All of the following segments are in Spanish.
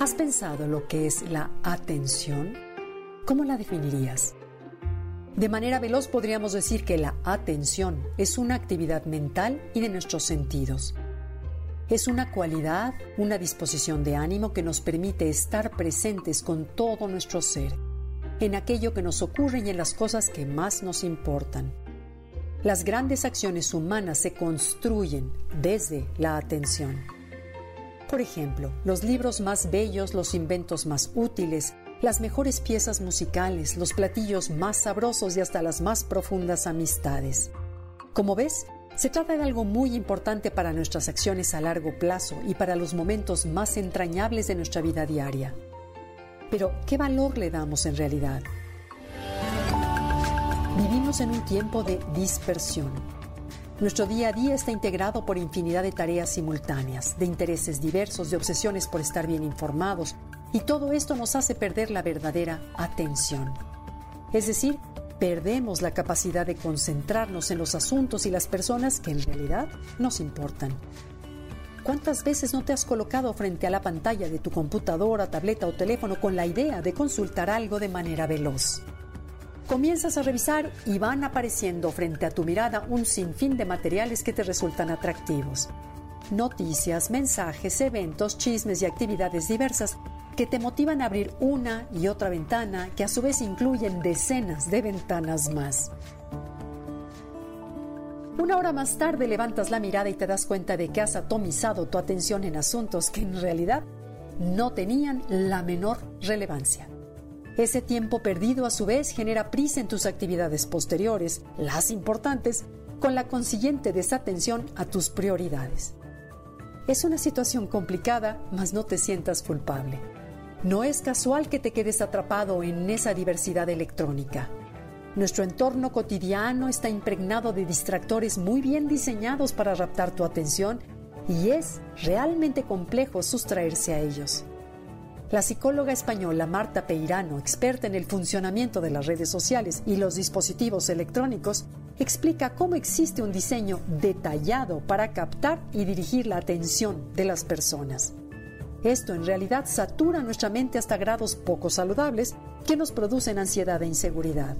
¿Has pensado lo que es la atención? ¿Cómo la definirías? De manera veloz podríamos decir que la atención es una actividad mental y de nuestros sentidos. Es una cualidad, una disposición de ánimo que nos permite estar presentes con todo nuestro ser, en aquello que nos ocurre y en las cosas que más nos importan. Las grandes acciones humanas se construyen desde la atención. Por ejemplo, los libros más bellos, los inventos más útiles, las mejores piezas musicales, los platillos más sabrosos y hasta las más profundas amistades. Como ves, se trata de algo muy importante para nuestras acciones a largo plazo y para los momentos más entrañables de nuestra vida diaria. Pero, ¿qué valor le damos en realidad? Vivimos en un tiempo de dispersión nuestro día a día está integrado por infinidad de tareas simultáneas, de intereses diversos, de obsesiones por estar bien informados, y todo esto nos hace perder la verdadera atención. Es decir, perdemos la capacidad de concentrarnos en los asuntos y las personas que en realidad nos importan. ¿Cuántas veces no te has colocado frente a la pantalla de tu computadora, tableta o teléfono con la idea de consultar algo de manera veloz? Comienzas a revisar y van apareciendo frente a tu mirada un sinfín de materiales que te resultan atractivos. Noticias, mensajes, eventos, chismes y actividades diversas que te motivan a abrir una y otra ventana que a su vez incluyen decenas de ventanas más. Una hora más tarde levantas la mirada y te das cuenta de que has atomizado tu atención en asuntos que en realidad no tenían la menor relevancia. Ese tiempo perdido a su vez genera prisa en tus actividades posteriores, las importantes, con la consiguiente desatención a tus prioridades. Es una situación complicada, mas no te sientas culpable. No es casual que te quedes atrapado en esa diversidad electrónica. Nuestro entorno cotidiano está impregnado de distractores muy bien diseñados para raptar tu atención y es realmente complejo sustraerse a ellos. La psicóloga española Marta Peirano, experta en el funcionamiento de las redes sociales y los dispositivos electrónicos, explica cómo existe un diseño detallado para captar y dirigir la atención de las personas. Esto en realidad satura nuestra mente hasta grados poco saludables que nos producen ansiedad e inseguridad.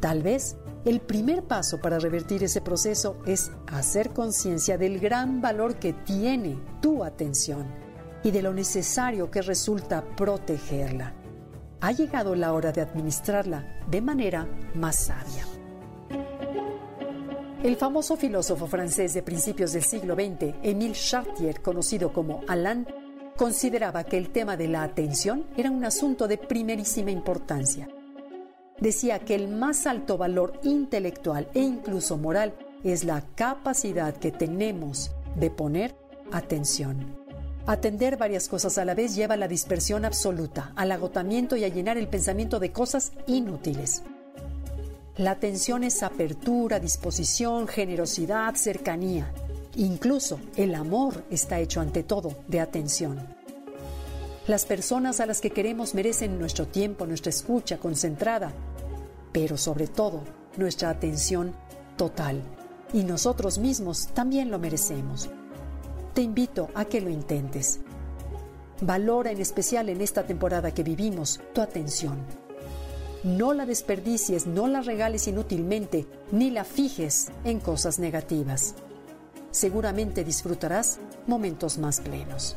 Tal vez el primer paso para revertir ese proceso es hacer conciencia del gran valor que tiene tu atención y de lo necesario que resulta protegerla. Ha llegado la hora de administrarla de manera más sabia. El famoso filósofo francés de principios del siglo XX, Émile Chartier, conocido como Alain, consideraba que el tema de la atención era un asunto de primerísima importancia. Decía que el más alto valor intelectual e incluso moral es la capacidad que tenemos de poner atención. Atender varias cosas a la vez lleva a la dispersión absoluta, al agotamiento y a llenar el pensamiento de cosas inútiles. La atención es apertura, disposición, generosidad, cercanía. Incluso el amor está hecho ante todo de atención. Las personas a las que queremos merecen nuestro tiempo, nuestra escucha concentrada, pero sobre todo nuestra atención total. Y nosotros mismos también lo merecemos te invito a que lo intentes. Valora en especial en esta temporada que vivimos tu atención. No la desperdicies, no la regales inútilmente, ni la fijes en cosas negativas. Seguramente disfrutarás momentos más plenos.